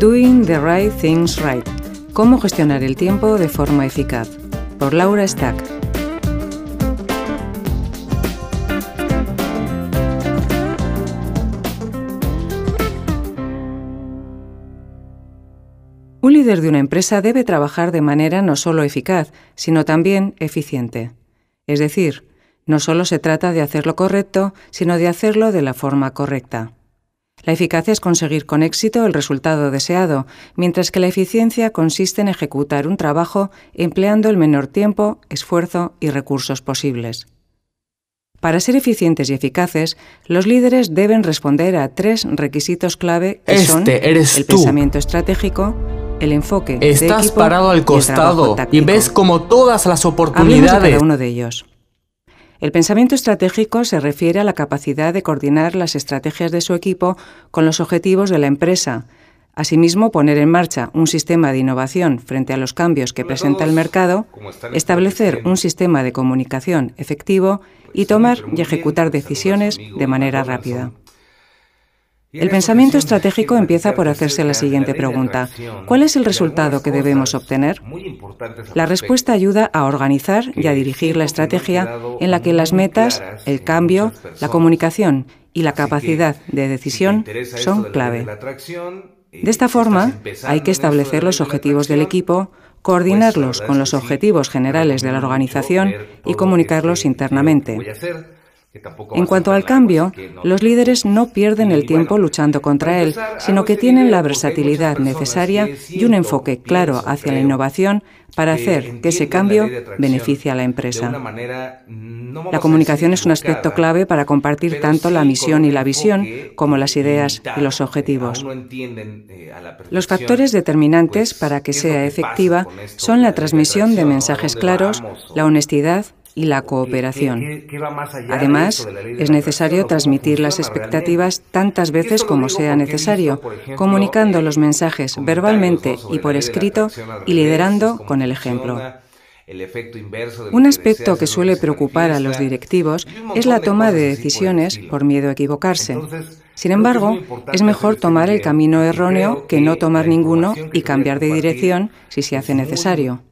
Doing the Right Things Right. Cómo gestionar el tiempo de forma eficaz. Por Laura Stack. Un líder de una empresa debe trabajar de manera no solo eficaz, sino también eficiente. Es decir, no solo se trata de hacer lo correcto, sino de hacerlo de la forma correcta. La eficacia es conseguir con éxito el resultado deseado, mientras que la eficiencia consiste en ejecutar un trabajo empleando el menor tiempo, esfuerzo y recursos posibles. Para ser eficientes y eficaces, los líderes deben responder a tres requisitos clave que son Este eres el tú. pensamiento estratégico, el enfoque de Estás equipo parado al costado y ves como todas las Hablemos de oportunidades. cada uno de ellos. El pensamiento estratégico se refiere a la capacidad de coordinar las estrategias de su equipo con los objetivos de la empresa. Asimismo, poner en marcha un sistema de innovación frente a los cambios que Hola presenta el mercado, establecer un sistema de comunicación efectivo y sí, tomar y ejecutar decisiones de manera rápida. El pensamiento estratégico empieza por hacerse la siguiente pregunta. ¿Cuál es el resultado que debemos obtener? La respuesta ayuda a organizar y a dirigir la estrategia en la que las metas, el cambio, la comunicación y la capacidad de decisión son clave. de esta forma, hay que establecer los objetivos del equipo, coordinarlos con los objetivos generales de la organización y comunicarlos internamente. En cuanto al cambio, los líderes no pierden el tiempo luchando contra él, sino que tienen la versatilidad necesaria y un enfoque claro hacia la innovación para hacer que ese cambio beneficie a la empresa. La comunicación es un aspecto clave para compartir tanto la misión y la visión como las ideas y los objetivos. Eh, Los factores determinantes pues, para que sea efectiva son la transmisión de atracción, ¿no? ¿A mensajes claros, la honestidad y la ¿Qué- cooperación. Además, es necesario transmitir las expectativas tantas veces como sea necesario, comunicando los mensajes verbalmente y por escrito y liderando con el ejemplo. Un aspecto que suele preocupar a los directivos es la toma de decisiones por miedo a equivocarse. Sin embargo, es mejor tomar el camino erróneo que no tomar ninguno y cambiar de dirección si se hace necesario.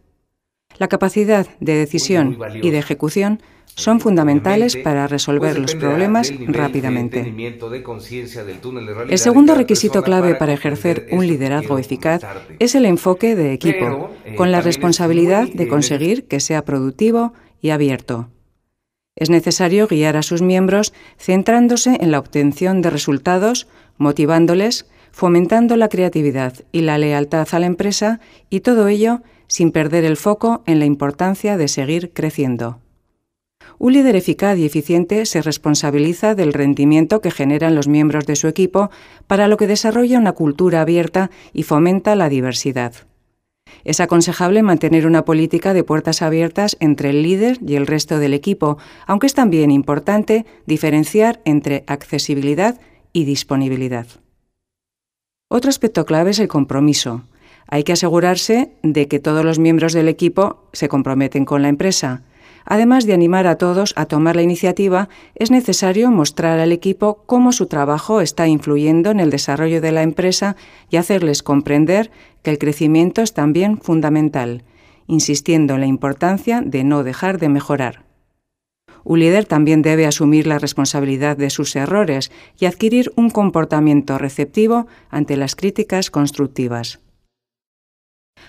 La capacidad de decisión y de ejecución son fundamentales para resolver pues los problemas rápidamente. de de El segundo requisito clave para ejercer un liderazgo eficaz es el enfoque de equipo, Pero, eh, con la responsabilidad de conseguir que sea productivo y abierto. Es necesario guiar a sus miembros centrándose en la obtención de resultados, motivándoles, fomentando la creatividad y la lealtad a la empresa y todo ello sin perder el foco en la importancia de seguir creciendo. Un líder eficaz y eficiente se responsabiliza del rendimiento que generan los miembros de su equipo, para lo que desarrolla una cultura abierta y fomenta la diversidad. Es aconsejable mantener una política de puertas abiertas entre el líder y el resto del equipo, aunque es también importante diferenciar entre accesibilidad y disponibilidad. Otro aspecto clave es el compromiso. Hay que asegurarse de que todos los miembros del equipo se comprometen con la empresa. Además de animar a todos a tomar la iniciativa, es necesario mostrar al equipo cómo su trabajo está influyendo en el desarrollo de la empresa y hacerles comprender que el crecimiento es también fundamental, insistiendo en la importancia de no dejar de mejorar. Un líder también debe asumir la responsabilidad de sus errores y adquirir un comportamiento receptivo ante las críticas constructivas.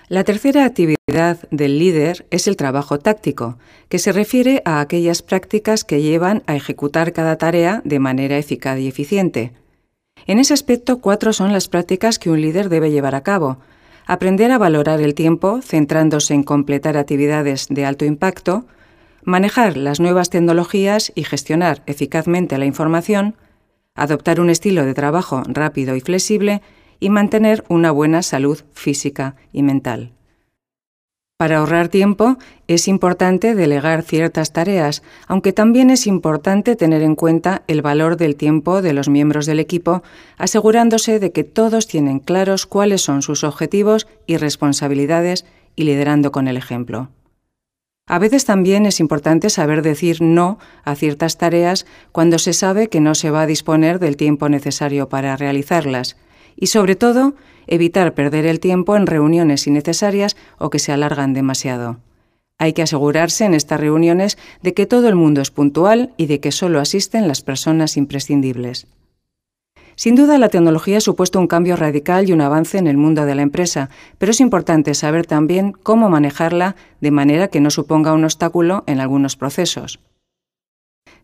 La tercera actividad del líder es el trabajo táctico, que se refiere a aquellas prácticas que llevan a ejecutar cada tarea de manera eficaz y eficiente. En ese aspecto, cuatro son las prácticas que un líder debe llevar a cabo. Aprender a valorar el tiempo, centrándose en completar actividades de alto impacto, manejar las nuevas tecnologías y gestionar eficazmente la información, adoptar un estilo de trabajo rápido y flexible y mantener una buena salud física y mental. Para ahorrar tiempo es importante delegar ciertas tareas, aunque también es importante tener en cuenta el valor del tiempo de los miembros del equipo, asegurándose de que todos tienen claros cuáles son sus objetivos y responsabilidades y liderando con el ejemplo. A veces también es importante saber decir no a ciertas tareas cuando se sabe que no se va a disponer del tiempo necesario para realizarlas, y sobre todo evitar perder el tiempo en reuniones innecesarias o que se alargan demasiado. Hay que asegurarse en estas reuniones de que todo el mundo es puntual y de que solo asisten las personas imprescindibles. Sin duda, la tecnología ha supuesto un cambio radical y un avance en el mundo de la empresa, pero es importante saber también cómo manejarla de manera que no suponga un obstáculo en algunos procesos.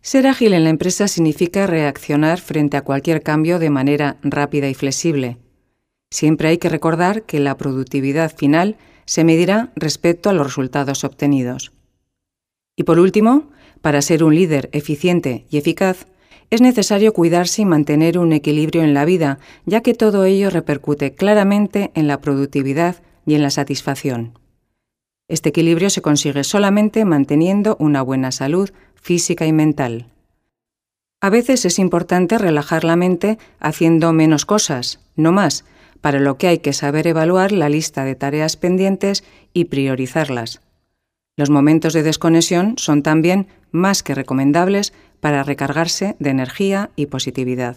Ser ágil en la empresa significa reaccionar frente a cualquier cambio de manera rápida y flexible. Siempre hay que recordar que la productividad final se medirá respecto a los resultados obtenidos. Y por último, para ser un líder eficiente y eficaz, es necesario cuidarse y mantener un equilibrio en la vida, ya que todo ello repercute claramente en la productividad y en la satisfacción. Este equilibrio se consigue solamente manteniendo una buena salud física y mental. A veces es importante relajar la mente haciendo menos cosas, no más, para lo que hay que saber evaluar la lista de tareas pendientes y priorizarlas. Los momentos de desconexión son también más que recomendables para recargarse de energía y positividad.